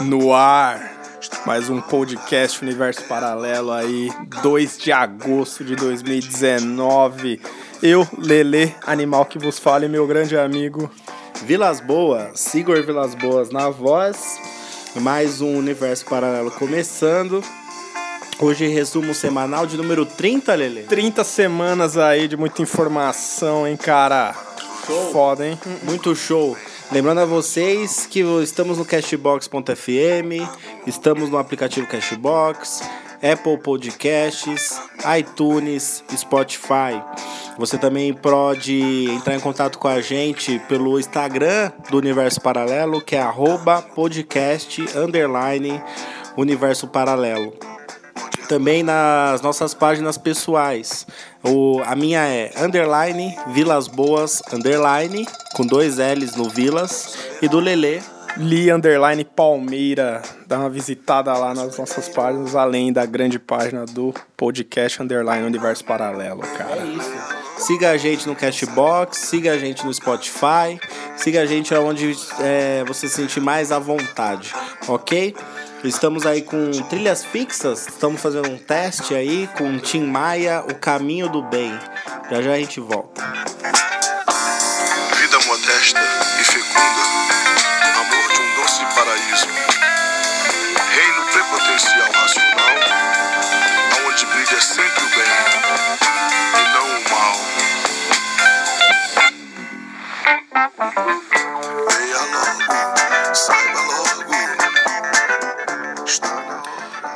No ar. Mais um podcast Universo Paralelo aí, 2 de agosto de 2019. Eu, Lele, animal que vos fala, e meu grande amigo Vilas Boas, Igor Vilas Boas na voz. Mais um Universo Paralelo começando. Hoje resumo semanal de número 30, Lele. 30 semanas aí de muita informação, hein, cara? Show. Foda, hein? Muito show. Lembrando a vocês que estamos no Cashbox.fm, estamos no aplicativo Cashbox, Apple Podcasts, iTunes, Spotify. Você também pode entrar em contato com a gente pelo Instagram do Universo Paralelo, que é podcast Universo Paralelo. Também nas nossas páginas pessoais. O, a minha é underline Vilas Boas underline com dois L's no Vilas e do Lelê Li Underline Palmeira. Dá uma visitada lá nas nossas páginas, além da grande página do podcast Underline Universo Paralelo, cara. É isso. Siga a gente no Cashbox, siga a gente no Spotify, siga a gente aonde é, você se sentir mais à vontade, ok? Estamos aí com trilhas fixas, estamos fazendo um teste aí com Tim Maia, O Caminho do Bem. Já já a gente volta. Vida modesta e fecunda, amor de um doce paraíso. Reino prepotencial racional,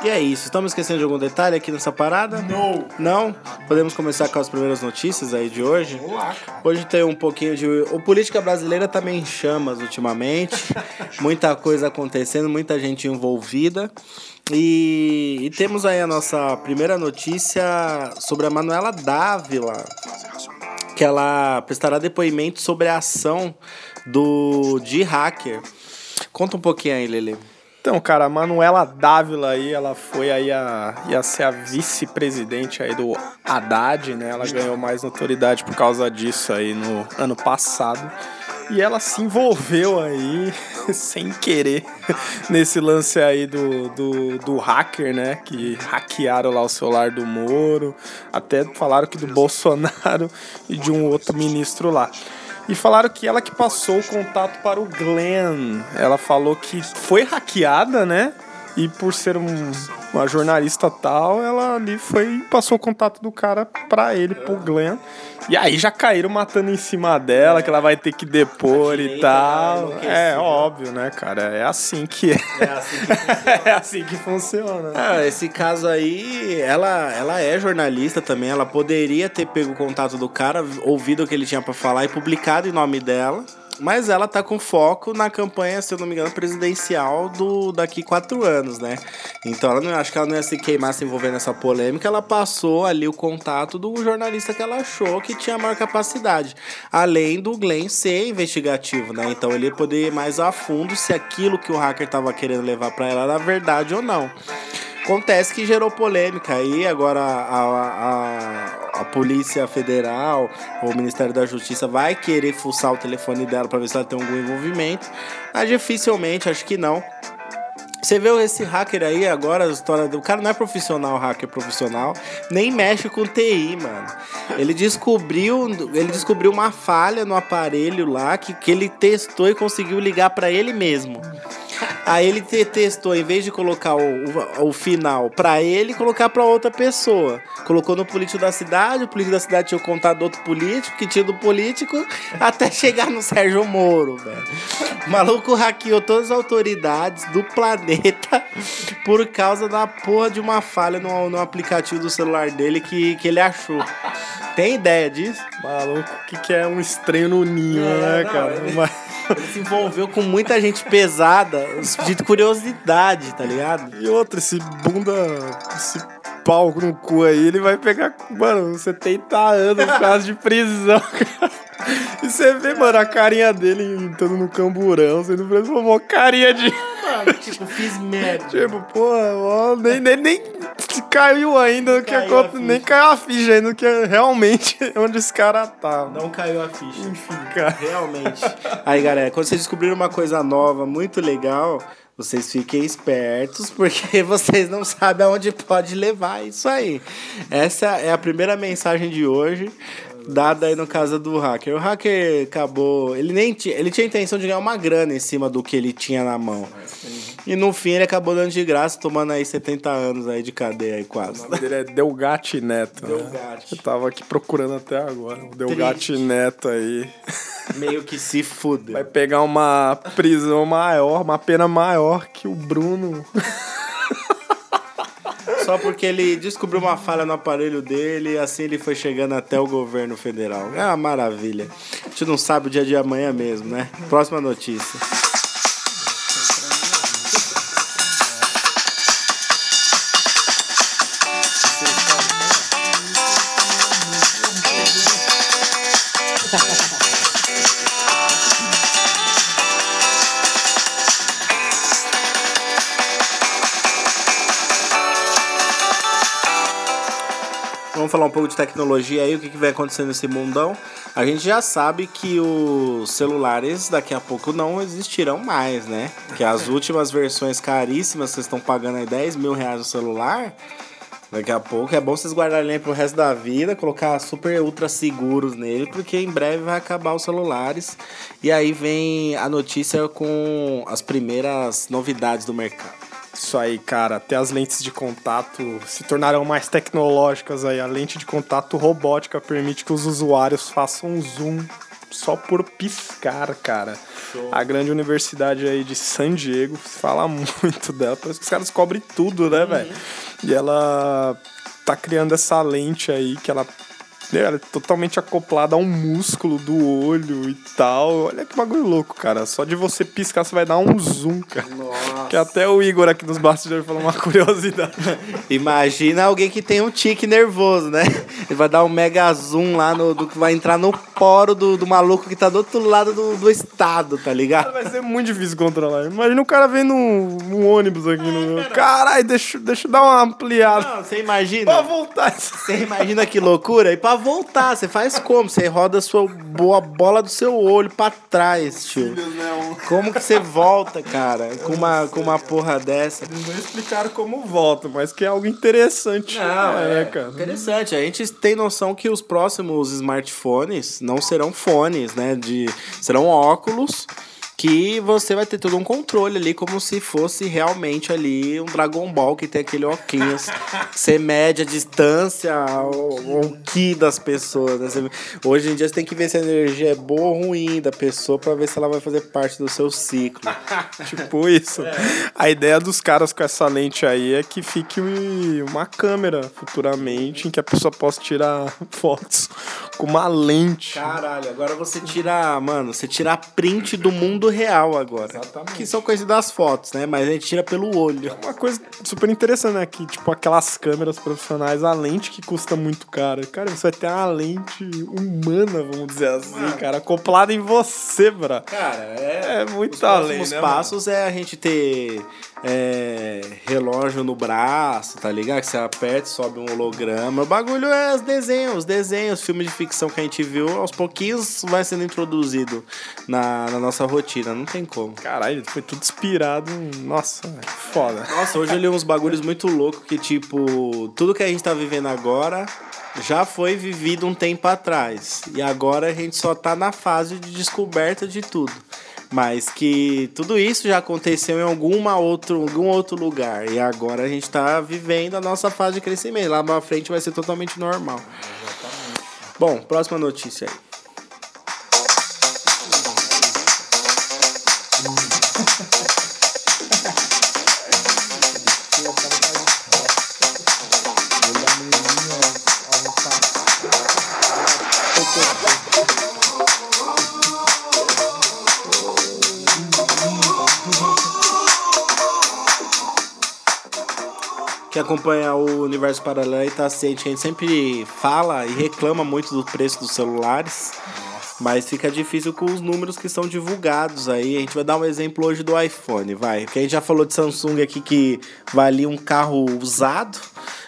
E é isso, estamos esquecendo de algum detalhe aqui nessa parada? Não. Não? Podemos começar com as primeiras notícias aí de hoje? Cara. Hoje tem um pouquinho de. O política brasileira também em chamas ultimamente. muita coisa acontecendo, muita gente envolvida. E, e temos aí a nossa primeira notícia sobre a Manuela Dávila, que ela prestará depoimento sobre a ação do de hacker. Conta um pouquinho aí, Lele. Então, cara, a Manuela Dávila aí, ela foi aí a. ia ser a vice-presidente aí do Haddad, né? Ela ganhou mais notoriedade por causa disso aí no ano passado. E ela se envolveu aí, sem querer, nesse lance aí do, do, do hacker, né? Que hackearam lá o celular do Moro. Até falaram que do Bolsonaro e de um outro ministro lá. E falaram que ela que passou o contato para o Glenn. Ela falou que foi hackeada, né? E por ser um- uma jornalista tal, ela ali foi e passou o contato do cara pra ele, pro Glenn. E aí já caíram matando em cima dela, que ela vai ter que depor e tá tal. É óbvio, né, cara? É assim que é. É assim que É assim que funciona. Ah, esse caso aí, ela, ela é jornalista também. Ela poderia ter pego o contato do cara, ouvido o que ele tinha pra falar e publicado em nome dela. Mas ela tá com foco na campanha, se eu não me engano, presidencial do daqui quatro anos, né? Então ela não, acho que ela não ia se queimar se envolver nessa polêmica. Ela passou ali o contato do jornalista que ela achou que tinha maior capacidade. Além do Glenn ser investigativo, né? Então ele poder ir mais a fundo se aquilo que o hacker tava querendo levar pra ela era verdade ou não. Acontece que gerou polêmica aí, agora a, a, a Polícia Federal, o Ministério da Justiça vai querer fuçar o telefone dela para ver se ela tem algum envolvimento, mas dificilmente, acho que não. Você vê esse hacker aí agora, a história do o cara não é profissional, hacker profissional, nem mexe com TI, mano. Ele descobriu, ele descobriu uma falha no aparelho lá que, que ele testou e conseguiu ligar para ele mesmo. Aí ele te- testou, em vez de colocar o, o, o final pra ele, colocar pra outra pessoa. Colocou no político da cidade, o político da cidade tinha o contato do outro político, que tinha do político, até chegar no Sérgio Moro, velho. O maluco hackeou todas as autoridades do planeta por causa da porra de uma falha no, no aplicativo do celular dele que, que ele achou. Tem ideia disso? Maluco, o que, que é um estranho no ninho, É, né, não, cara? ele- Mas- Ele se envolveu com muita gente pesada, de curiosidade, tá ligado? E outra, esse bunda. Esse pau no cu aí, ele vai pegar, mano, 70 anos por causa de prisão, cara. E você vê, mano, a carinha dele entrando no camburão, sendo preso, uma carinha de. Mano, tipo, fiz merda. Tipo, pô, ó, nem, nem, nem caiu ainda no que a aconteceu, nem caiu a ficha ainda, que é realmente onde esse cara tá. Não caiu a ficha. Enfim, cara. Realmente. Aí, galera, quando vocês descobriram uma coisa nova, muito legal, vocês fiquem espertos, porque vocês não sabem aonde pode levar isso aí. Essa é a primeira mensagem de hoje, dada aí no caso do hacker. O hacker acabou. Ele nem tinha. Ele tinha a intenção de ganhar uma grana em cima do que ele tinha na mão. E no fim ele acabou dando de graça, tomando aí 70 anos aí de cadeia aí O quase. nome dele é Delgatti Neto. né? Delgatti. Eu tava aqui procurando até agora. O Delgatti Neto aí. Meio que se fude. Vai pegar uma prisão maior, uma pena maior que o Bruno. Só porque ele descobriu uma falha no aparelho dele e assim ele foi chegando até o governo federal. É uma maravilha. A gente não sabe o dia de amanhã mesmo, né? Próxima notícia. Vamos falar um pouco de tecnologia aí, o que, que vai acontecer nesse mundão. A gente já sabe que os celulares daqui a pouco não existirão mais, né? Que as últimas versões caríssimas, vocês estão pagando aí 10 mil reais no celular. Daqui a pouco é bom vocês guardarem pro resto da vida, colocar super ultra seguros nele, porque em breve vai acabar os celulares. E aí vem a notícia com as primeiras novidades do mercado. Isso aí, cara. Até as lentes de contato se tornarão mais tecnológicas aí. A lente de contato robótica permite que os usuários façam zoom só por piscar, cara. A grande universidade aí de San Diego fala muito dela. Parece que os caras cobrem tudo, né, velho? E ela tá criando essa lente aí que ela ela é totalmente acoplada a um músculo do olho e tal. Olha que bagulho louco, cara. Só de você piscar, você vai dar um zoom, cara. Nossa. Que até o Igor aqui nos bastidores falou uma curiosidade. Imagina alguém que tem um tique nervoso, né? Ele vai dar um mega zoom lá no. Do, vai entrar no poro do, do maluco que tá do outro lado do, do estado, tá ligado? Vai ser muito difícil controlar. Imagina o cara vendo um, um ônibus aqui no. Caralho, deixa, deixa eu dar uma ampliada. Não, você imagina. Pra voltar. Você imagina que loucura? E pra voltar, você faz como? Você roda a sua boa bola do seu olho pra trás, tio. Como que você volta, cara? Com uma, com uma porra dessa? Eles não explicaram como volta, mas que é algo interessante. Não, é, cara. interessante. A gente tem noção que os próximos smartphones não serão fones, né? De, serão óculos que você vai ter todo um controle ali, como se fosse realmente ali um Dragon Ball que tem aquele óculos. Você mede a distância, o, o ki das pessoas. né? Você- hoje em dia você tem que ver se a energia é boa ou ruim da pessoa pra ver se ela vai fazer parte do seu ciclo. Tipo isso. A ideia dos caras com essa lente aí é que fique uma câmera futuramente em que a pessoa possa tirar fotos com uma lente. Caralho, agora você tira, mano, você tira a print do mundo real agora. Exatamente. Que são coisas das fotos, né? Mas a gente tira pelo olho. Uma coisa super interessante, né? Que, tipo, aquelas câmeras profissionais, a lente que custa muito caro. Cara, você vai ter uma lente humana, vamos dizer assim, cara, acoplada em você, bra. Cara, é. É muito Os além, próximos né, passos é a gente ter é, relógio no braço, tá ligado? Que você aperta, sobe um holograma. O bagulho é os desenhos, os desenhos, filme de ficção que a gente viu, aos pouquinhos vai sendo introduzido na, na nossa rotina. Não tem como. Caralho, foi tudo inspirado. Nossa, foda. Nossa, hoje eu li uns bagulhos muito loucos que, tipo, tudo que a gente tá vivendo agora já foi vivido um tempo atrás. E agora a gente só tá na fase de descoberta de tudo. Mas que tudo isso já aconteceu em alguma outro, algum outro lugar. E agora a gente tá vivendo a nossa fase de crescimento. Lá pra frente vai ser totalmente normal. Bom, próxima notícia aí. Acompanha o universo paralelo e tá ciente a gente sempre fala e reclama muito do preço dos celulares. Mas fica difícil com os números que são divulgados aí. A gente vai dar um exemplo hoje do iPhone, vai. Porque a gente já falou de Samsung aqui que valia um carro usado.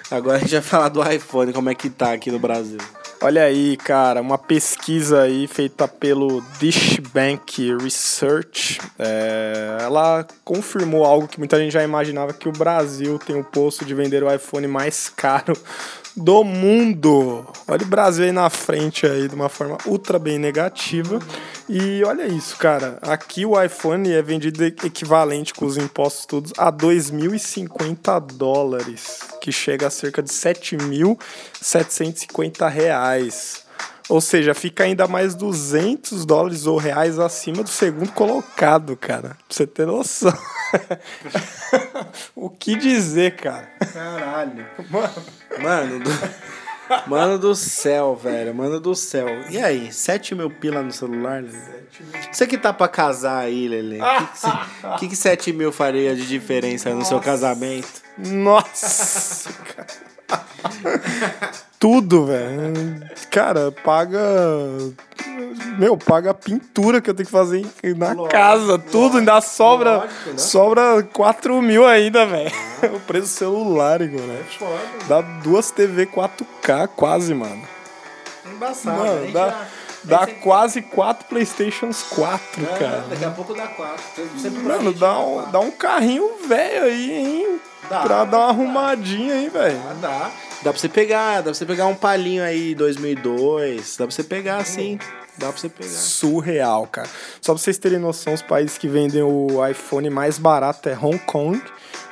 Agora a gente vai falar do iPhone, como é que tá aqui no Brasil. Olha aí, cara, uma pesquisa aí feita pelo Dishbank Research. É, ela confirmou algo que muita gente já imaginava que o Brasil tem o posto de vender o iPhone mais caro do mundo. Olha o Brasil aí na frente aí de uma forma ultra bem negativa. E olha isso, cara. Aqui o iPhone é vendido equivalente com os impostos todos a 2.050 dólares, que chega a cerca de 7.750 reais. Ou seja, fica ainda mais 200 dólares ou reais acima do segundo colocado, cara. Pra você ter noção. o que dizer, cara? Caralho. Mano, mano do, mano do céu, velho. Mano do céu. E aí, 7 mil pila no celular, Lele? Você que tá pra casar aí, Lele. O que, que, que 7 mil faria de diferença no Nossa. seu casamento? Nossa, cara. Tudo, velho. Cara, paga. Meu, paga a pintura que eu tenho que fazer na lógico, casa, tudo, lógico, ainda sobra. Lógico, né? Sobra 4 mil ainda, velho. O preço do celular, Igor, né? É Dá duas TV 4K quase, mano. Embaçado, mano, dá, já... dá quase 4 Playstations 4, é, cara. Daqui a pouco dá 4. Mano, dá um, dá um carrinho velho aí, hein? Dá, pra dar uma arrumadinha aí, velho. Dá. Dá pra você pegar, dá pra você pegar um palinho aí 2002, dá pra você pegar assim, dá pra você pegar. Surreal, cara. Só pra vocês terem noção, os países que vendem o iPhone mais barato é Hong Kong,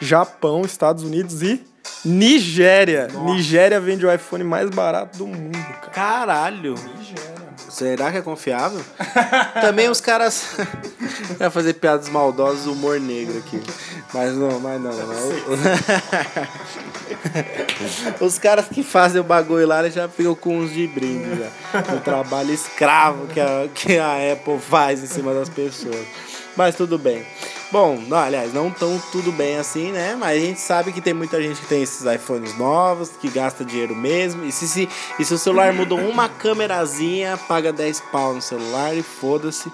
Japão, Estados Unidos e Nigéria. Nossa. Nigéria vende o iPhone mais barato do mundo, cara. Caralho. Nigéria. Será que é confiável? Também os caras. Vai fazer piadas maldosas, humor negro aqui. Mas não, mas não. não. os caras que fazem o bagulho lá já ficam com uns de brinde já. O trabalho escravo que a, que a Apple faz em cima das pessoas. Mas tudo bem. Bom, não, aliás, não tão tudo bem assim, né? Mas a gente sabe que tem muita gente que tem esses iPhones novos, que gasta dinheiro mesmo. E se, se, e se o celular mudou uma câmerazinha, paga 10 pau no celular e foda-se.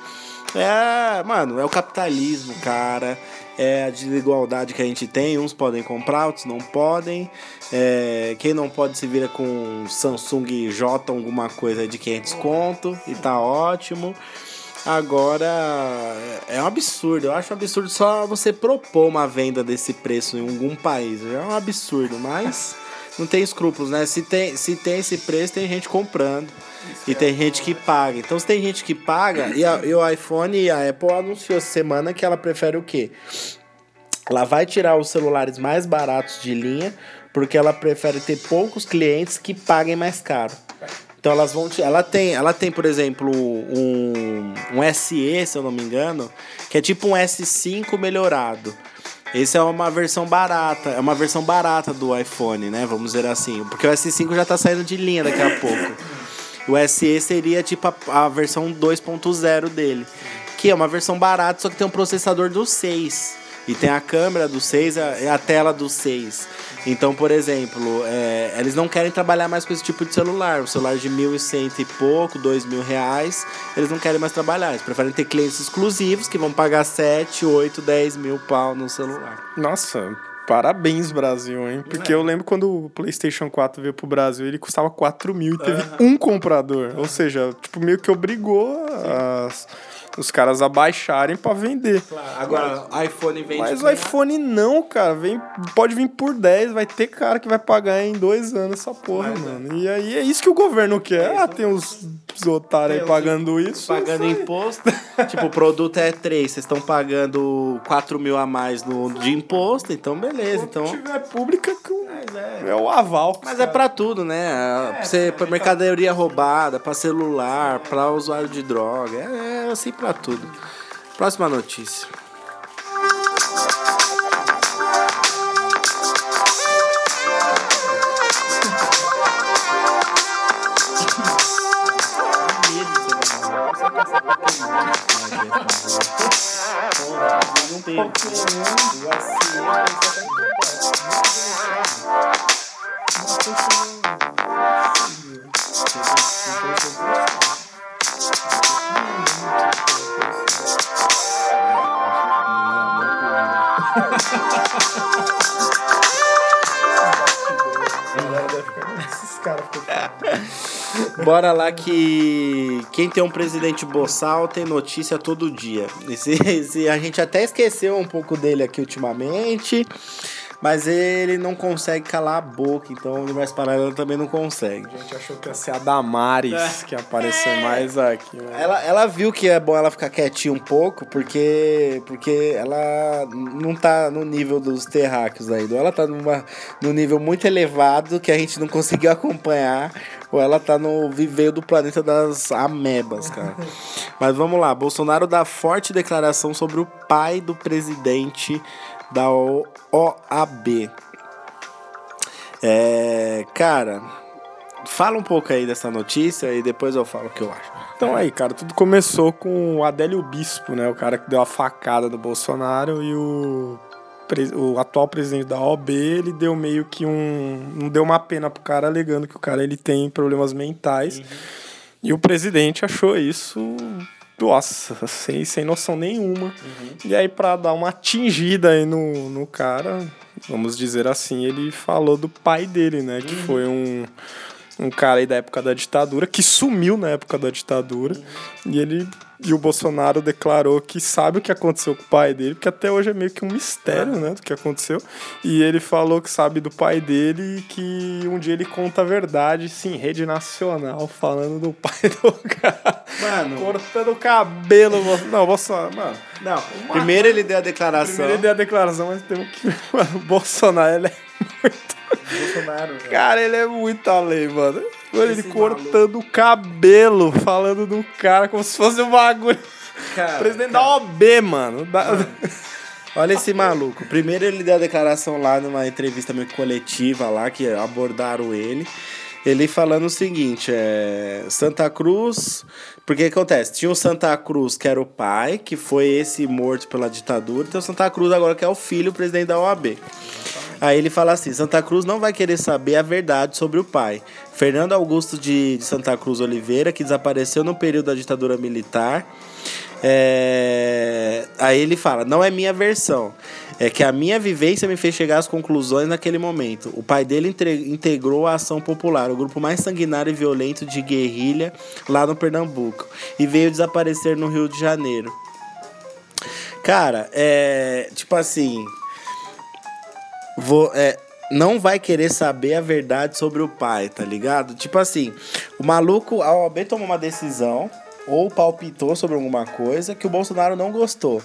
É, mano, é o capitalismo, cara. É a desigualdade que a gente tem. Uns podem comprar, outros não podem. É, quem não pode se vira com Samsung J alguma coisa de 500 conto e tá ótimo. Agora, é um absurdo. Eu acho um absurdo só você propor uma venda desse preço em algum país. É um absurdo, mas não tem escrúpulos, né? Se tem, se tem esse preço, tem gente comprando. E tem gente que paga. Então, se tem gente que paga, e, a, e o iPhone e a Apple anunciou essa semana que ela prefere o quê? Ela vai tirar os celulares mais baratos de linha, porque ela prefere ter poucos clientes que paguem mais caro. Então elas vão te, ela tem, ela tem, por exemplo, um, um SE, se eu não me engano, que é tipo um S5 melhorado. Esse é uma versão barata, é uma versão barata do iPhone, né? Vamos dizer assim, porque o S5 já tá saindo de linha daqui a pouco. O SE seria tipo a, a versão 2.0 dele, que é uma versão barata, só que tem um processador do 6. E tem a câmera do 6 e a tela do 6. Então, por exemplo, é, eles não querem trabalhar mais com esse tipo de celular. O celular de mil e cento e pouco, dois mil reais, eles não querem mais trabalhar. Eles preferem ter clientes exclusivos que vão pagar 7, 8, 10 mil pau no celular. Nossa, Parabéns, Brasil, hein? Porque é. eu lembro quando o PlayStation 4 veio pro Brasil, ele custava 4 mil e teve um comprador. Ou seja, tipo, meio que obrigou as os caras abaixarem para vender. Claro. Agora, mas, iPhone vende. Mas o iPhone não, cara. Vem, pode vir por 10, vai ter cara que vai pagar em dois anos essa porra, mas, mano. É. E aí é isso que o governo quer. É ah, tem uns otários aí pagando isso. Pagando imposto. tipo, o produto é 3, vocês estão pagando 4 mil a mais no, de imposto, então beleza. Então... Se tiver pública, é, é o aval. Mas é para tudo, né? É, pra, você, pra mercadoria roubada, para celular, para usuário de droga. É, é assim para tudo. Próxima notícia. Não tem. Bora lá que quem tem um presidente boçal tem notícia todo dia. Esse, esse- a gente até esqueceu um pouco dele aqui ultimamente, mas ele não consegue calar a boca, então o universo paralelo também não consegue. A gente achou que ia ser a Damares que ia aparecer mais aqui. né? Ela, ela viu que é bom ela ficar quietinha um pouco, porque porque ela não tá no nível dos terráqueos ainda. Ela tá numa, num nível muito elevado que a gente não conseguiu acompanhar, ou ela tá no viveiro do planeta das amebas, cara. Mas vamos lá, Bolsonaro dá forte declaração sobre o pai do presidente da OAB. É, cara, fala um pouco aí dessa notícia e depois eu falo o que eu acho. Então aí, cara, tudo começou com o Adélio Bispo, né? O cara que deu a facada do Bolsonaro e o, o atual presidente da OAB, ele deu meio que um... Não deu uma pena pro cara, alegando que o cara ele tem problemas mentais. E o presidente achou isso... Nossa, sem, sem noção nenhuma. E aí, pra dar uma atingida aí no, no cara, vamos dizer assim, ele falou do pai dele, né? Que foi um, um cara aí da época da ditadura, que sumiu na época da ditadura. E ele e o Bolsonaro declarou que sabe o que aconteceu com o pai dele, porque até hoje é meio que um mistério, né, do que aconteceu. E ele falou que sabe do pai dele e que um dia ele conta a verdade, sim, rede nacional, falando do pai do cara. Mano, Cortando o cabelo. Não, Bolsonaro, mano. não. Primeiro ele deu a declaração. Primeiro ele deu a declaração, mas temos que. Mano, o Bolsonaro, ele é muito. Bolsonaro, velho. Cara, ele é muito além, mano. Mano, ele cortando o cabelo, falando do cara como se fosse um bagulho. Cara, Presidente da OB, mano. Da- Olha esse maluco. Primeiro ele deu a declaração lá numa entrevista meio coletiva lá, que abordaram ele. Ele falando o seguinte, é... Santa Cruz... Porque acontece? Tinha o Santa Cruz, que era o pai, que foi esse morto pela ditadura. Tem o Santa Cruz agora, que é o filho, o presidente da OAB. Aí ele fala assim, Santa Cruz não vai querer saber a verdade sobre o pai. Fernando Augusto de, de Santa Cruz Oliveira, que desapareceu no período da ditadura militar. É, Aí ele fala, não é minha versão. É que a minha vivência me fez chegar às conclusões naquele momento. O pai dele integrou a Ação Popular, o grupo mais sanguinário e violento de guerrilha lá no Pernambuco, e veio desaparecer no Rio de Janeiro. Cara, é. Tipo assim. Vou, é, não vai querer saber a verdade sobre o pai, tá ligado? Tipo assim, o maluco, a OAB tomou uma decisão ou palpitou sobre alguma coisa que o Bolsonaro não gostou.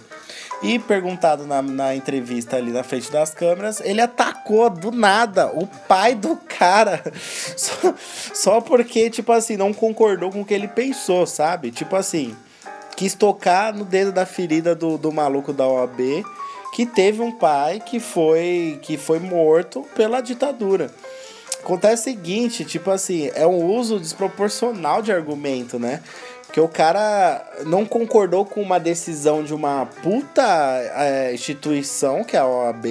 E perguntado na, na entrevista ali na frente das câmeras, ele atacou do nada o pai do cara. Só, só porque, tipo assim, não concordou com o que ele pensou, sabe? Tipo assim, quis tocar no dedo da ferida do, do maluco da OAB que teve um pai que foi que foi morto pela ditadura. Acontece o seguinte, tipo assim, é um uso desproporcional de argumento, né? Porque o cara não concordou com uma decisão de uma puta é, instituição, que é a OAB,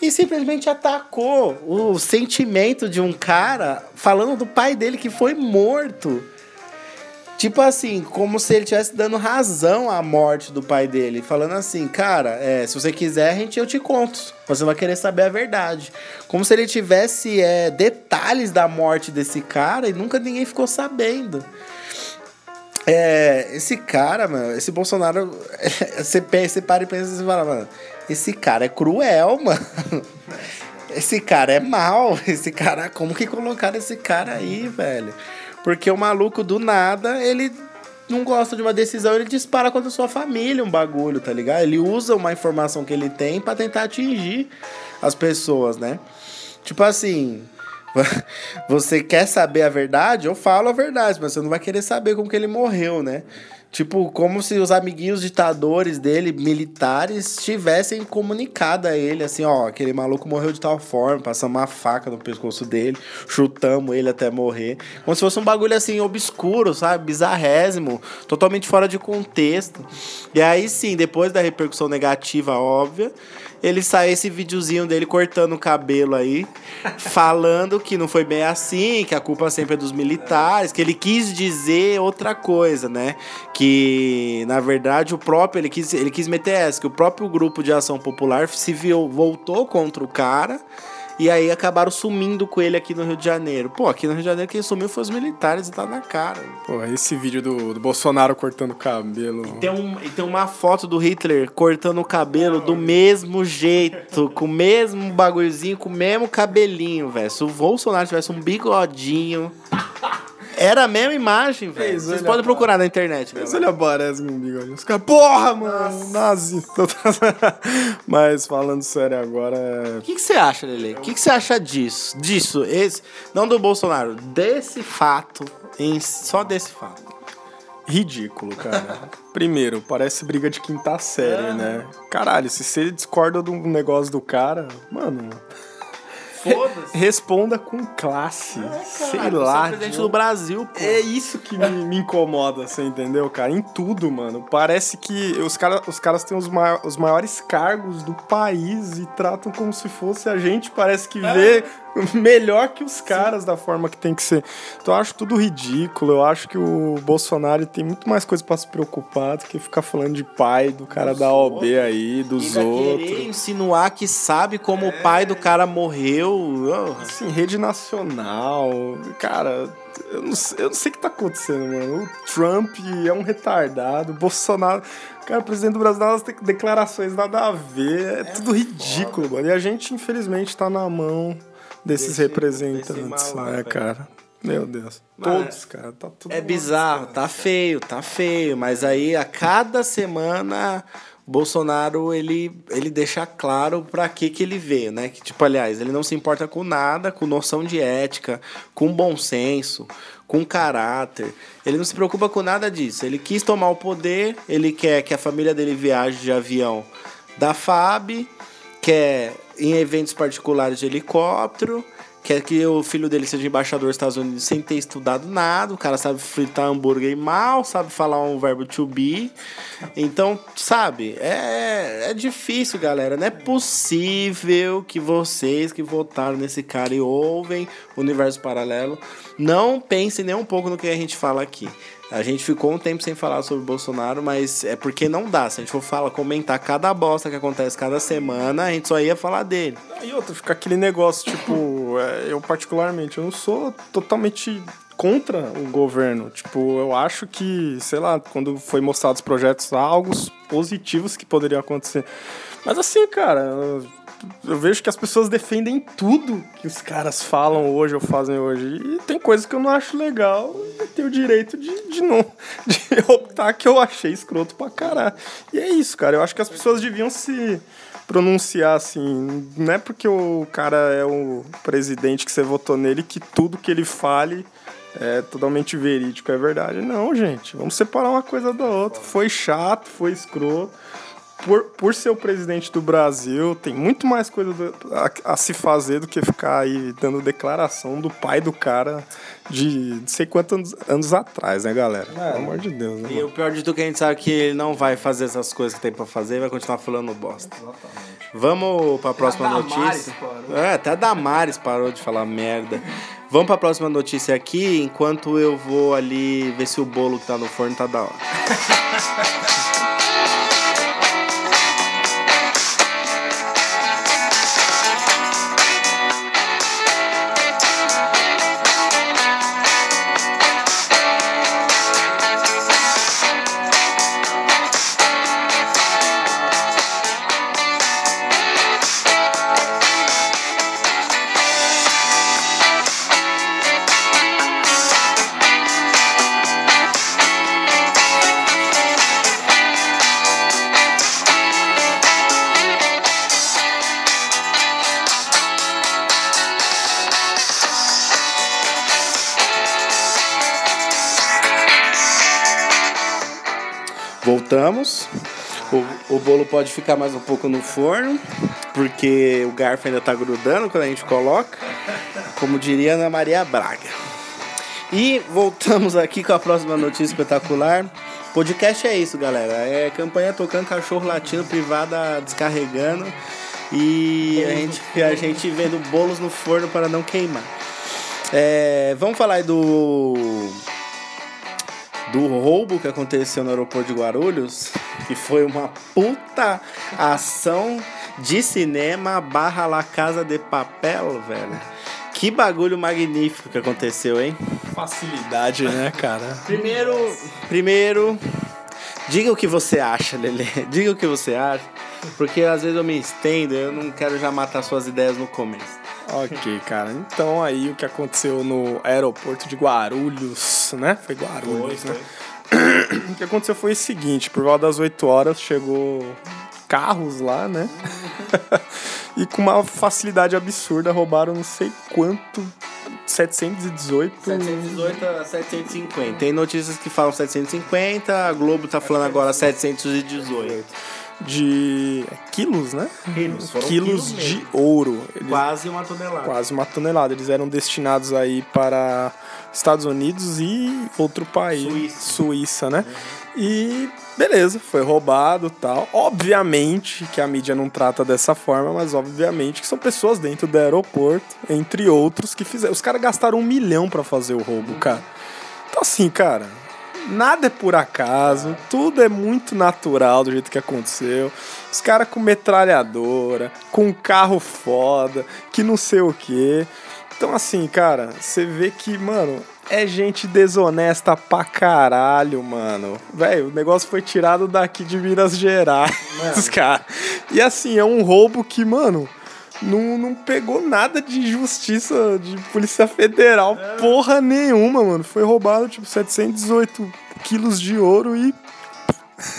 e simplesmente atacou o sentimento de um cara falando do pai dele que foi morto. Tipo assim, como se ele estivesse dando razão à morte do pai dele. Falando assim, cara, é, se você quiser, gente, eu te conto. Você vai querer saber a verdade. Como se ele tivesse é, detalhes da morte desse cara e nunca ninguém ficou sabendo. É, esse cara, mano, esse Bolsonaro, você, pensa, você para e pensa e fala, mano, esse cara é cruel, mano. Esse cara é mal. Esse cara, como que colocaram esse cara aí, velho? Porque o maluco do nada, ele não gosta de uma decisão, ele dispara contra sua família um bagulho, tá ligado? Ele usa uma informação que ele tem pra tentar atingir as pessoas, né? Tipo assim, você quer saber a verdade? Eu falo a verdade, mas você não vai querer saber como que ele morreu, né? Tipo, como se os amiguinhos ditadores dele, militares, tivessem comunicado a ele, assim, ó, aquele maluco morreu de tal forma, passamos uma faca no pescoço dele, chutamos ele até morrer. Como se fosse um bagulho, assim, obscuro, sabe? Bizarrésimo, totalmente fora de contexto. E aí, sim, depois da repercussão negativa óbvia, ele sai esse videozinho dele cortando o cabelo aí, falando que não foi bem assim, que a culpa sempre é dos militares, que ele quis dizer outra coisa, né? Que na verdade o próprio ele quis, ele quis meter essa, que o próprio grupo de ação popular se viu, voltou contra o cara e aí acabaram sumindo com ele aqui no Rio de Janeiro. Pô, aqui no Rio de Janeiro quem sumiu foi os militares e tá na cara. Pô, esse vídeo do, do Bolsonaro cortando o cabelo. Tem, um, e tem uma foto do Hitler cortando o cabelo do mesmo jeito, com o mesmo bagulhozinho, com o mesmo cabelinho, velho. Se o Bolsonaro tivesse um bigodinho. Era a mesma imagem, velho. Vocês podem procurar na internet, Mas velho. ele aparece com bigode. Os caras, porra, mano, nazi. Mas falando sério agora, é O que você acha, Lele? O que você acha disso? Disso, esse, não do Bolsonaro, desse fato, em, só desse fato. ridículo, cara. Primeiro, parece briga de quinta série, né? Caralho, se você discorda de um negócio do cara, mano, Foda-se. responda com classe. sei Caralho, lá. Você é presidente do Brasil, pô. É isso que me, me incomoda, você entendeu, cara? Em tudo, mano. Parece que os, cara, os caras têm os, mai- os maiores cargos do país e tratam como se fosse a gente, parece que vê melhor que os caras da forma que tem que ser. Então eu acho tudo ridículo. Eu acho que o Bolsonaro tem muito mais coisa pra se preocupar do que ficar falando de pai do cara da OB aí, dos Ainda outros. querer insinuar que sabe como o pai do cara morreu. Oh, Assim, rede nacional, cara, eu não, sei, eu não sei o que tá acontecendo, mano. O Trump é um retardado, o Bolsonaro. Cara, o presidente do Brasil de- declarações nada a ver, é, tudo ridículo, mano. E a gente, infelizmente, tá na mão desses Desse- representantes, desse mal lá, né, cara? Meu Deus. Mano, Todos, cara, tá tudo. É bizarro, tá feio, tá feio. Mas aí a cada semana Bolsonaro ele, ele deixa claro pra que que ele veio, né? Que tipo, aliás, ele não se importa com nada, com noção de ética, com bom senso, com caráter. Ele não se preocupa com nada disso. Ele quis tomar o poder, ele quer que a família dele viaje de avião da FAB, quer em eventos particulares de helicóptero, quer que o filho dele seja embaixador dos Estados Unidos sem ter estudado nada, o cara sabe fritar hambúrguer mal, sabe falar um verbo to be. Então, sabe, é, é difícil, galera. Não é possível que vocês que votaram nesse cara e ouvem o Universo Paralelo não pensem nem um pouco no que a gente fala aqui. A gente ficou um tempo sem falar sobre o Bolsonaro, mas é porque não dá. Se a gente for falar, comentar cada bosta que acontece cada semana, a gente só ia falar dele. E outra, fica aquele negócio, tipo, é, eu particularmente, eu não sou totalmente contra o governo. Tipo, eu acho que, sei lá, quando foi mostrado os projetos, há algo positivos que poderiam acontecer. Mas assim, cara, eu, vejo que as pessoas defendem tudo que os caras falam hoje ou fazem hoje. E tem coisas que eu não acho legal e eu tenho o direito de, de não de optar que eu achei escroto pra caralho. E é isso, cara. Eu acho que as pessoas deviam se pronunciar assim. Não é porque o cara é o presidente que você votou nele que tudo que ele fale é totalmente verídico, é verdade. Não, gente. Vamos separar uma coisa da outra. Foi chato, foi escroto. Por, por ser o presidente do Brasil, tem muito mais coisa do- a, a se fazer do que ficar aí dando declaração do pai do cara de não sei quantos anos, anos atrás, né, galera? Pelo amor de Deus, né? E o pior de tudo é que a gente sabe que ele não vai fazer essas coisas que tem pra fazer e vai continuar falando bosta. Vamos pra próxima notícia. É, até a Damares parou de falar merda. Vamos pra próxima notícia aqui, enquanto eu vou ali ver se o bolo que tá no forno tá da hora. Voltamos. O, o bolo pode ficar mais um pouco no forno, porque o garfo ainda tá grudando quando a gente coloca. Como diria Ana Maria Braga. E voltamos aqui com a próxima notícia espetacular. Podcast é isso, galera. É campanha tocando cachorro latino, privada descarregando. E a gente, a gente vendo bolos no forno para não queimar. É, vamos falar aí do do roubo que aconteceu no aeroporto de Guarulhos, que foi uma puta ação de cinema barra La Casa de Papel, velho. Que bagulho magnífico que aconteceu, hein? Facilidade, né, cara? Primeiro, primeiro, diga o que você acha, Lele. Diga o que você acha, porque às vezes eu me estendo, eu não quero já matar suas ideias no começo. Ok, cara. Então aí o que aconteceu no aeroporto de Guarulhos, né? Foi Guarulhos, Foi, né? O que aconteceu foi o seguinte, por volta das 8 horas chegou carros lá, né? e com uma facilidade absurda roubaram não sei quanto 718 718 a 750. Tem notícias que falam 750, a Globo tá falando agora 718. de quilos, né? Quilos, quilos quilos de mesmo. ouro. Eles- Quase uma tonelada. quase uma tonelada. Eles eram destinados aí para Estados Unidos e outro país, Suíça. Suíça, né? E beleza, foi roubado, tal. Obviamente que a mídia não trata dessa forma, mas obviamente que são pessoas dentro do aeroporto, entre outros que fizeram. Os caras gastaram um milhão para fazer o roubo, cara. Então assim, cara, nada é por acaso, tudo é muito natural do jeito que aconteceu. Os caras com metralhadora, com um carro foda, que não sei o quê. Então, assim, cara, você vê que, mano, é gente desonesta pra caralho, mano. Velho, o negócio foi tirado daqui de Minas Gerais, cara. E assim, é um roubo que, mano. Não, não pegou nada de justiça de Polícia Federal, porra nenhuma, mano. Foi roubado, tipo, 718 quilos de ouro e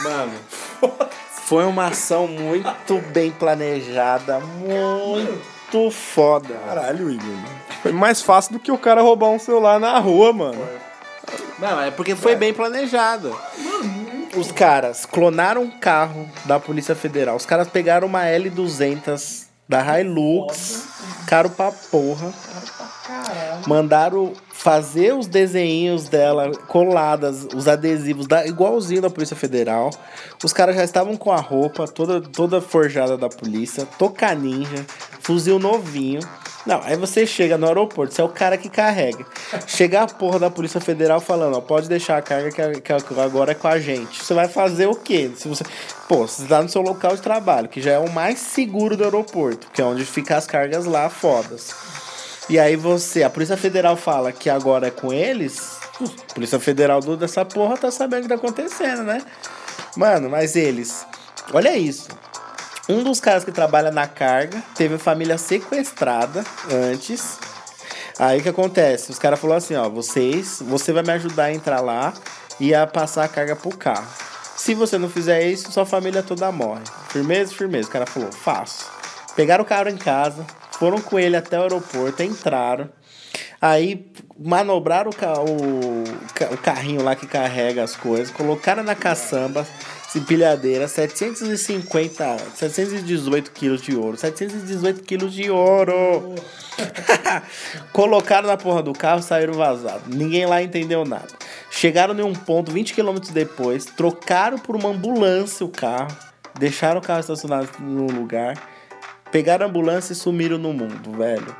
Mano, foi uma ação muito bem planejada, muito foda. Caralho, Igor. Foi mais fácil do que o cara roubar um celular na rua, mano. Não, é porque foi bem planejada. Os caras clonaram um carro da Polícia Federal. Os caras pegaram uma L200 da Hilux, caro pra porra. Mandaram fazer os desenhinhos dela coladas, os adesivos, da, igualzinho da Polícia Federal. Os caras já estavam com a roupa toda, toda forjada da polícia, toca ninja, fuzil novinho. Não, aí você chega no aeroporto, você é o cara que carrega. Chega a porra da Polícia Federal falando, ó, pode deixar a carga que, que agora é com a gente. Você vai fazer o quê? Se você, pô, você tá no seu local de trabalho, que já é o mais seguro do aeroporto, que é onde ficam as cargas lá fodas. E aí você, a Polícia Federal fala que agora é com eles, a Polícia Federal do, dessa porra tá sabendo o que tá acontecendo, né? Mano, mas eles, olha isso. Um dos caras que trabalha na carga teve a família sequestrada antes. Aí o que acontece? Os caras falaram assim, ó, vocês, você vai me ajudar a entrar lá e a passar a carga pro carro. Se você não fizer isso, sua família toda morre. Firmeza, firmeza. O cara falou, faço. Pegaram o cara em casa, foram com ele até o aeroporto, entraram. Aí manobraram o, ca- o, o carrinho lá que carrega as coisas, colocaram na caçamba, empilhadeira, 750, 718 quilos de ouro. 718 quilos de ouro! Colocaram na porra do carro, saíram vazados. Ninguém lá entendeu nada. Chegaram em um ponto 20 quilômetros depois, trocaram por uma ambulância o carro, deixaram o carro estacionado no lugar, pegaram a ambulância e sumiram no mundo, velho.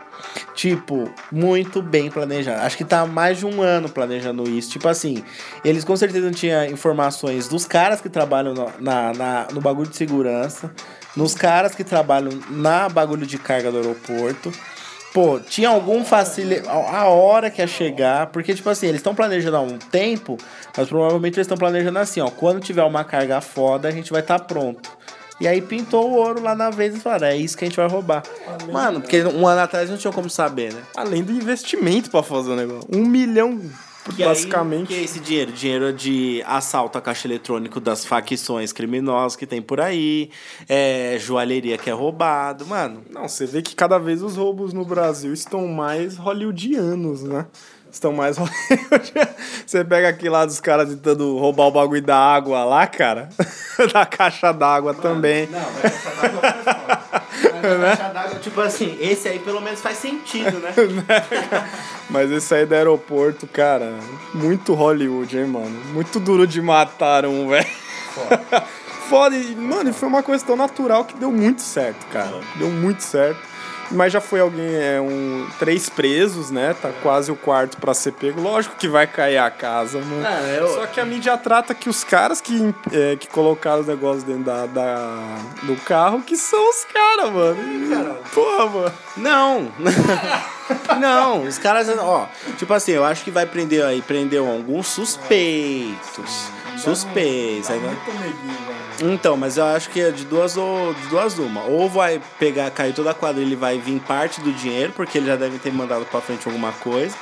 Tipo, muito bem planejado. Acho que tá há mais de um ano planejando isso. Tipo assim, eles com certeza não tinham informações dos caras que trabalham no, na, na- no bagulho de segurança, nos caras que trabalham na bagulho de carga do aeroporto. Pô, tinha algum facilite a hora que ia chegar, porque tipo assim, eles estão planejando há um tempo, mas provavelmente eles estão planejando assim, ó, quando tiver uma carga foda, a gente vai estar pronto. E aí pintou o ouro lá na vez e falaram, é isso que a gente vai roubar. Mano, porque um ano atrás não tinha como saber, né? Além do investimento pra fazer o negócio. Um milhão Que aí, basicamente. que é esse dinheiro? Dinheiro de assalto a caixa eletrônico das facções criminosas que tem por aí, é, joalheria que é roubado, mano. Não, você vê que cada vez os roubos no Brasil estão mais hollywoodianos, né? Estão mais. Você pega aqui lá dos caras tentando roubar o bagulho da água lá, cara. da caixa d'água também. Não, mas caixa d'água Mas caixa d'água, tipo assim, esse aí pelo menos faz sentido, né? Mas esse aí do aeroporto, cara, muito Hollywood, hein, mano? Muito duro de matar um, velho. Foda. E, mano, e foi uma coisa tão natural que deu muito certo, cara. Deu muito certo. Mas já foi alguém, é um. Três presos, né? Tá quase o quarto pra ser pego. Lógico que vai cair a casa, mano. Ah, eu- Só que a mídia trata que os caras que, é, que colocaram os negócios dentro da, da- do carro, que são os caras, mano. E, Porra, mano. Não. Não, os caras, ó, tipo assim, eu acho que vai prender aí, prendeu alguns suspeitos. Suspeitos, aí vai- Então, mas eu acho que é de duas ou de duas uma. Ou vai pegar, cair toda a quadrilha e vai vir parte do dinheiro, porque ele já deve ter mandado pra frente alguma coisa.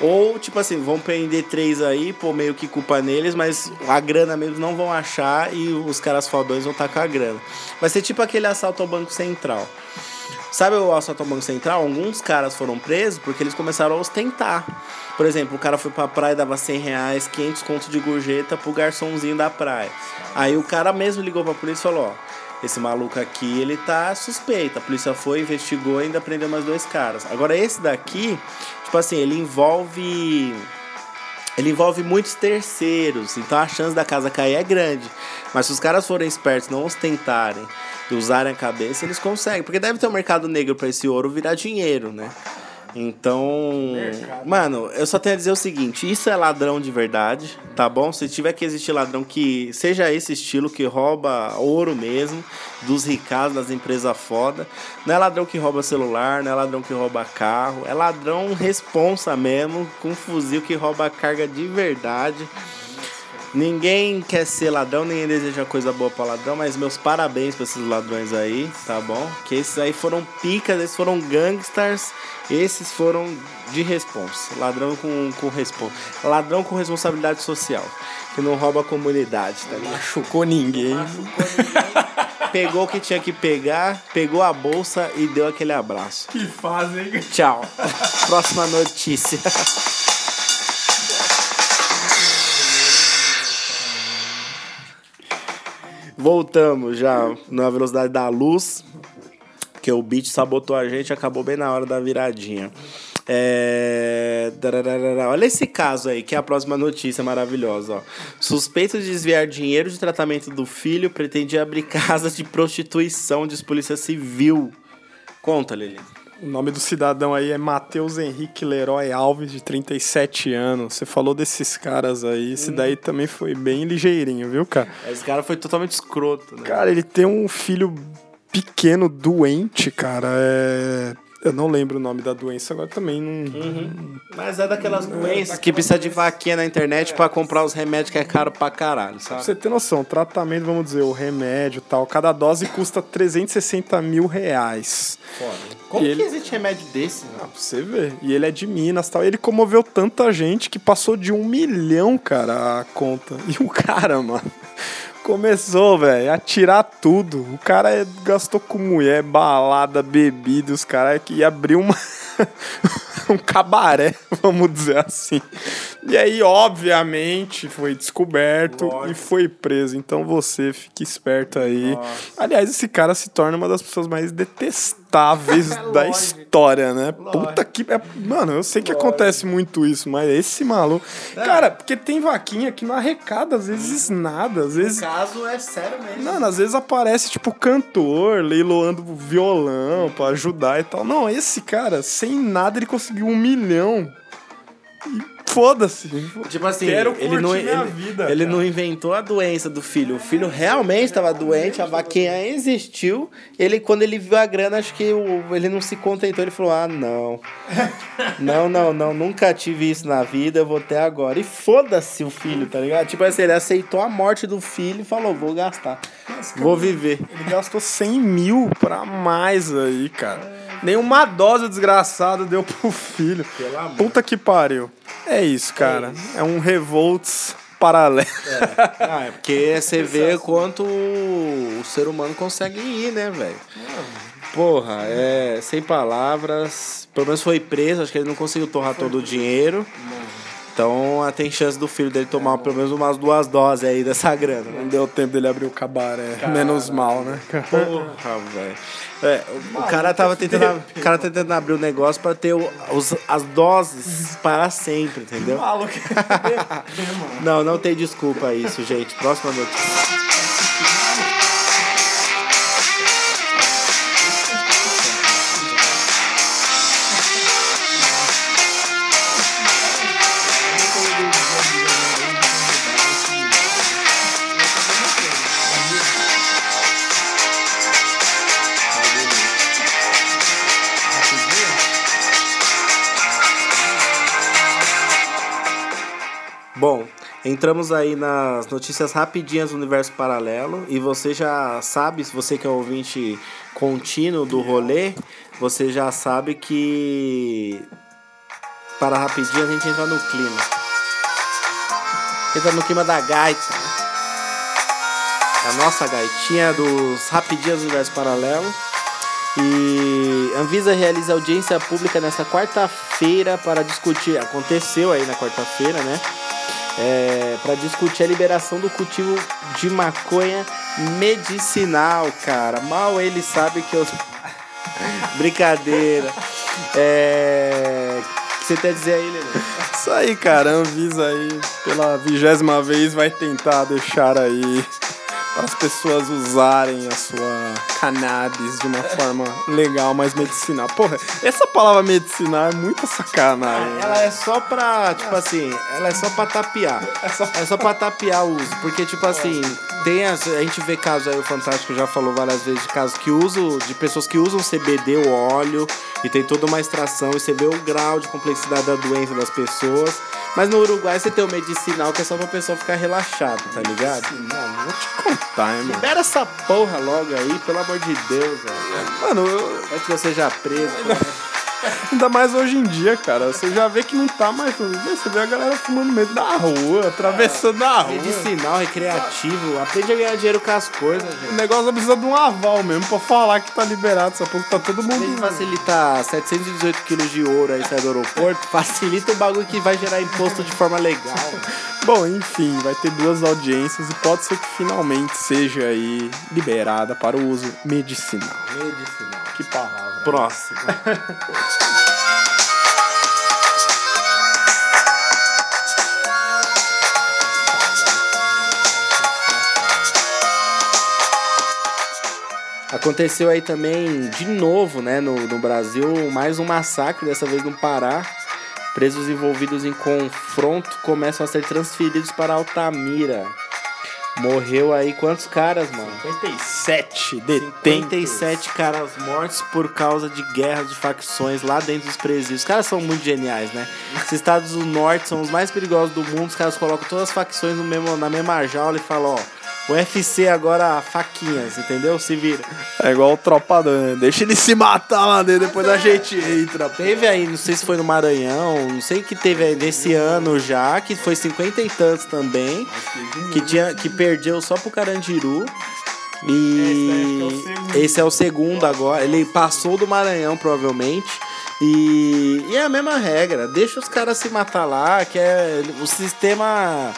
Ou, tipo assim, vão prender três aí, pô, meio que culpa neles, mas a grana mesmo não vão achar e os caras fodões vão estar com a grana. Vai ser tipo aquele assalto ao Banco Central. Sabe o assalto ao Banco Central? Alguns caras foram presos porque eles começaram a ostentar. Por exemplo, o cara foi pra praia e dava 100 reais, 500 conto de gorjeta pro garçomzinho da praia. Aí o cara mesmo ligou pra polícia e falou, ó, esse maluco aqui, ele tá suspeito. A polícia foi, investigou e ainda prendeu mais dois caras. Agora esse daqui, tipo assim, ele envolve... Ele envolve muitos terceiros, então a chance da casa cair é grande. Mas se os caras forem espertos, não ostentarem e usarem a cabeça, eles conseguem. Porque deve ter um mercado negro pra esse ouro virar dinheiro, né? Então, mano, eu só tenho a dizer o seguinte: isso é ladrão de verdade, tá bom? Se tiver que existir ladrão que seja esse estilo, que rouba ouro mesmo, dos ricados, das empresas foda. Não é ladrão que rouba celular, não é ladrão que rouba carro, é ladrão responsa mesmo, com fuzil que rouba carga de verdade. Ninguém quer ser ladrão, ninguém deseja coisa boa pra ladrão, mas meus parabéns pra esses ladrões aí, tá bom? Que esses aí foram picas, esses foram gangsters, esses foram de responsa. Ladrão com, com responsa. Ladrão com responsabilidade social, que não rouba a comunidade, tá ligado? Machucou ninguém. Pegou o que tinha que pegar, pegou a bolsa e deu aquele abraço. Que fazem. Tchau. Próxima notícia. Voltamos já na velocidade da luz, que o beat sabotou a gente, acabou bem na hora da viradinha. É... Olha esse caso aí, que é a próxima notícia maravilhosa. Ó. Suspeito de desviar dinheiro de tratamento do filho, pretendia abrir casa de prostituição, diz Polícia Civil. Conta, Lili. O nome do cidadão aí é Matheus Henrique Leroy Alves, de 37 anos. Você falou desses caras aí, esse daí também foi bem ligeirinho, viu, cara? Esse cara foi totalmente escroto, né? Cara, ele tem um filho pequeno, doente, cara. É... Eu não lembro o nome da doença agora também. Não... Mas é daquelas doenças que precisa de vaquinha na internet pra comprar os remédios que é caro pra caralho, Pra sabe? você ter noção, o tratamento, vamos dizer, o remédio e tal, cada dose custa 360 mil reais. Foda. Como E ele- que existe remédio desse? Ah, pra você ver. E ele é de Minas e tal. Ele comoveu tanta gente que passou de um milhão, cara, a conta. E o cara, mano, começou, velho, a tirar tudo. O cara é- gastou com mulher, balada, bebida. Os caras que ia abrir uma. um cabaré, vamos dizer assim. E aí, obviamente, foi descoberto e foi preso. Então você fique esperto aí. Aliás, esse cara se torna uma das pessoas mais detestáveis da Lógico. história, né? Puta que. é- Mano, eu sei que acontece muito isso, mas esse maluco. Cara, porque tem vaquinha que não arrecada, às vezes nada, às vezes. caso é sério mesmo. Mano, às vezes aparece, tipo, cantor leiloando violão pra ajudar e tal. Não, esse cara, sem nada, ele conseguiu um milhão. E foda-se. Tipo assim, Quero ele não, ele, vida, ele cara. não inventou a doença do filho. O filho realmente estava doente, a vaquinha existiu. Ele, quando ele viu a grana, acho que o- ele não se contentou. Ele falou: Ah, não. Não, não, não. Nunca tive isso na vida, eu vou ter agora. E foda-se o filho, tá ligado? Tipo assim, ele aceitou a morte do filho e falou: Vou gastar. Vou viver. Ele gastou 100 mil pra mais aí, cara. Nenhuma dose desgraçada deu pro filho. Pelo amor. Puta que pariu. É isso, cara. É um revolts paralelo. Ah, é porque você vê quanto o ser humano consegue ir, né, velho? Porra, é sem palavras. Pelo menos foi preso, acho que ele não conseguiu torrar todo o dinheiro. Então ah, tem chance do filho dele tomar pelo menos umas duas doses aí dessa grana. né? Não deu tempo dele abrir o cabaré. Menos mal, né? Porra, velho. É, o, cara tava tentando, o cara tá tentando abrir o negócio pra ter o- os- as doses para sempre, entendeu? Maluco. Não, não tem desculpa isso, gente. Próxima notícia. Bom, entramos aí nas notícias rapidinhas do universo paralelo e você já sabe, se você que é ouvinte contínuo do rolê, você já sabe que para rapidinho a gente entra no clima. Entra no clima da gaita. A nossa gaitinha dos rapidinhos do universo paralelo. E Anvisa realiza audiência pública nesta quarta-feira para discutir. Aconteceu aí na quarta-feira, né? É, para discutir a liberação do cultivo de maconha medicinal, cara. Mal ele sabe que eu. Brincadeira. É. O que você quer dizer aí, Lelê? Isso aí, cara. Anvisa aí, pela vigésima vez, vai tentar deixar aí para as pessoas usarem a sua cannabis de uma forma legal, mais medicinal. Porra, essa palavra medicinal é muita sacanagem. Ela é só pra, tipo assim, ela é só pra tapear. É só pra tapear o uso. Porque, tipo assim, tem as, a gente vê casos aí, o Fantástico já falou várias vezes de casos que usam, de pessoas que usam CBD, o óleo, e tem toda uma extração, e você vê o grau de complexidade da doença das pessoas. Mas no Uruguai você tem o medicinal que é só pra pessoa ficar relaxada, tá ligado? Não, vou te contar, hein, mano. Libera essa porra logo aí, pelo amor de Deus, velho. Mano, eu- Antes que eu seja preso. Ainda mais hoje em dia, cara. Você já vê que não tá mais. Você vê a galera fumando no meio da rua, atravessando a rua. Medicinal, recreativo, aprende a ganhar dinheiro com as coisas, gente. O negócio precisa de um aval mesmo pra falar que tá liberado. Essa porra tá todo mundo. facilitar 718 quilos de ouro aí sair do aeroporto, facilita o bagulho que vai gerar imposto de forma legal. Bom, enfim, vai ter duas audiências e pode ser que finalmente seja aí liberada para o uso medicinal. Medicinal. Que palavra. Próximo. Aconteceu aí também, de novo, né, no, no Brasil, mais um massacre, dessa vez no Pará. Presos envolvidos em confronto começam a ser transferidos para Altamira. Morreu aí quantos caras, mano? 57 detentos. 57 caras mortos por causa de guerras de facções lá dentro dos presídios. Os caras são muito geniais, né? Os estados do norte são os mais perigosos do mundo. Os caras colocam todas as facções no mesmo, na mesma jaula e falam, ó. O UFC agora faquinhas, entendeu? Se vira. É igual o Tropa Dan, Deixa ele se matar lá dentro, depois a gente entra. Teve aí, não sei se foi no Maranhão, não sei que teve aí nesse ano já, que foi cinquenta e tantos também, que, tinha, que perdeu só pro Carandiru. E esse é o segundo agora. Ele passou do Maranhão, provavelmente. E, e é a mesma regra. Deixa os caras se matar lá, que é o sistema.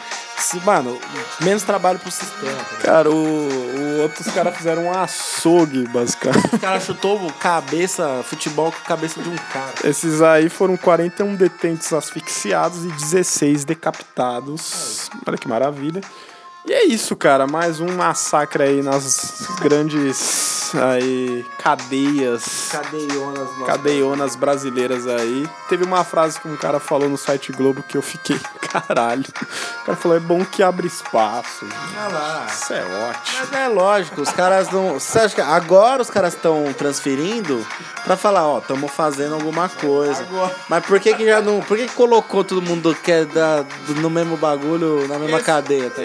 Mano, menos trabalho pro sistema. tá ligado? Cara, o, o outros caras fizeram um açougue, basicamente. O cara chutou cabeça, futebol com a cabeça de um cara. Esses aí foram 41 detentos asfixiados e 16 decapitados. Olha que maravilha. E é isso, cara. Mais um massacre aí nas grandes aí, cadeias. Cadeionas, nossa. Cadeionas brasileiras aí. Teve uma frase que um cara falou no site Globo que eu fiquei, caralho. O cara falou: é bom que abre espaço. Olha lá. Isso é ótimo. Mas é lógico, os caras não. Você acha que agora os caras estão transferindo pra falar, ó, estamos fazendo alguma coisa. Mas por que que já não. Por que, que colocou todo mundo que é da, do- no mesmo bagulho, na mesma cadeia, tá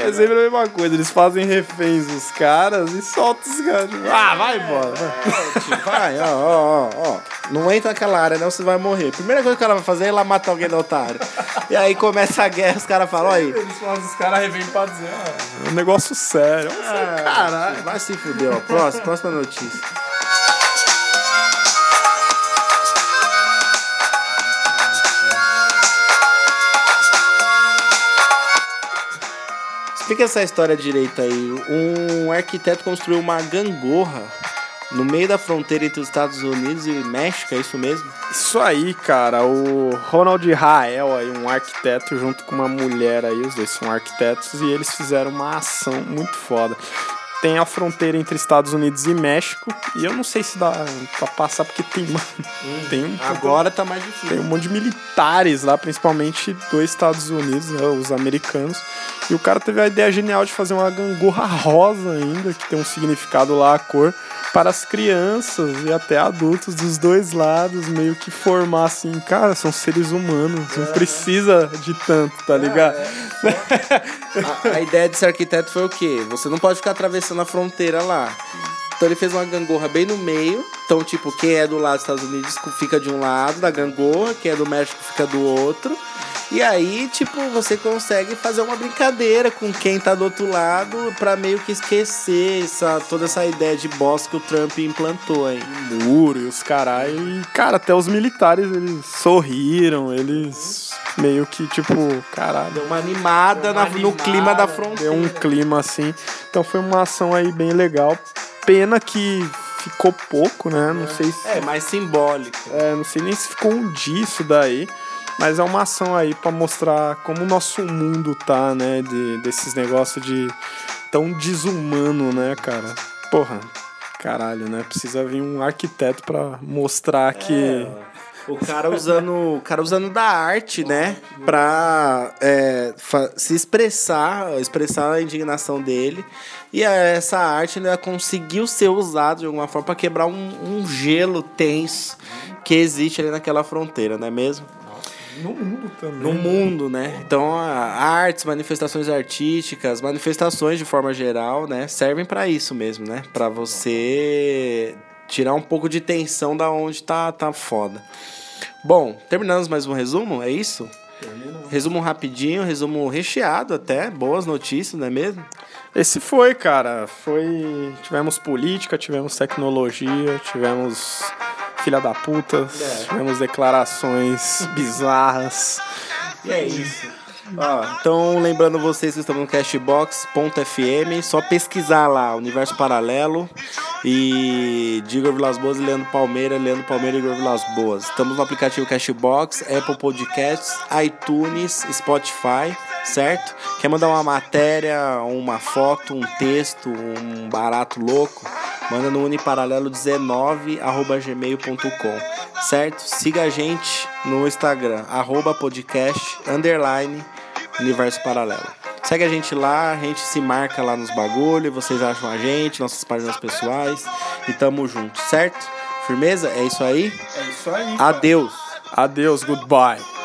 É mesma coisa, eles fazem reféns os caras e soltam os caras. Tipo, ah, vai vai embora. Vai, vai ó, ó, ó, ó. Não entra naquela área, não, você vai morrer. Primeira coisa que ela vai fazer é ir lá matar alguém no otário. E aí começa a guerra, os caras falam, aí. Eles fazem os caras revêm pra dizer, ah, é um negócio sério. Caralho. Vai se fuder, ó. Próxima, próxima notícia. Explica essa história direita aí. Um arquiteto construiu uma gangorra no meio da fronteira entre os Estados Unidos e México, é isso mesmo? Isso aí, cara. O Ronald Rael, aí, um arquiteto, junto com uma mulher aí, os dois são arquitetos, e eles fizeram uma ação muito foda. Tem a fronteira entre Estados Unidos e México, e eu não sei se dá pra passar, porque tem, mano, tem um Agora tá mais difícil. tem um monte de militares lá, principalmente dos Estados Unidos, né, os americanos. E o cara teve a ideia genial de fazer uma gangorra rosa ainda, que tem um significado lá, a cor, para as crianças e até adultos dos dois lados, meio que formar assim, cara, são seres humanos, não precisa de tanto, tá ligado? A, a ideia desse arquiteto foi o quê? Você não pode ficar atravessando a fronteira lá. Então ele fez uma gangorra bem no meio. Então, tipo, quem é do lado dos Estados Unidos fica de um lado da gangorra, quem é do México fica do outro. E aí, tipo, você consegue fazer uma brincadeira com quem tá do outro lado pra meio que esquecer essa, toda essa ideia de boss que o Trump implantou aí. muro e os carai. E, cara, até os militares eles sorriram, eles meio que tipo, caralho. Deu uma animada, na- no clima da fronteira. Deu um clima assim. Então foi uma ação aí bem legal. Pena que ficou pouco, né? Não sei se. É, mais simbólico. É, não sei nem se ficou um disso daí. Mas é uma ação aí pra mostrar como o nosso mundo tá, né? De, desses negócios de tão desumano, né, cara? Porra, caralho, né? Precisa vir um arquiteto pra mostrar que. O cara usando, o cara usando da arte, né, pra é, se expressar, expressar a indignação dele. E é, essa arte né, conseguiu ser usada de alguma forma pra quebrar um, um gelo tenso que existe ali naquela fronteira, não é mesmo? No mundo também. No mundo, né? Então, artes, manifestações artísticas, manifestações de forma geral, né, servem pra isso mesmo, né? Pra você tirar um pouco de tensão da onde tá tá foda. Bom, terminamos mais um resumo, é isso? Resumo rapidinho, resumo recheado até, boas notícias, não é mesmo? Esse foi, cara. Foi. Tivemos política, tivemos tecnologia, tivemos filha da puta, É. tivemos declarações bizarras. E é isso. Ó, então, lembrando vocês que estamos no Cashbox.fm, só pesquisar lá, Universo Paralelo e de Igor Vilas Boas e Leandro Palmeira, Leandro Palmeira e Igor Vilas Boas. Estamos no aplicativo Cashbox, Apple Podcasts, iTunes, Spotify, certo? Quer mandar uma matéria, uma foto, um texto, um barato louco? Manda no uniparalelo19@gmail.com, certo? Siga a gente no Instagram, arroba podcast, underline, universo paralelo. Segue a gente lá, a gente se marca lá nos bagulho, vocês acham a gente, nossas páginas pessoais e tamo junto, certo? Firmeza? É isso aí? É isso aí. Adeus! Adeus, goodbye.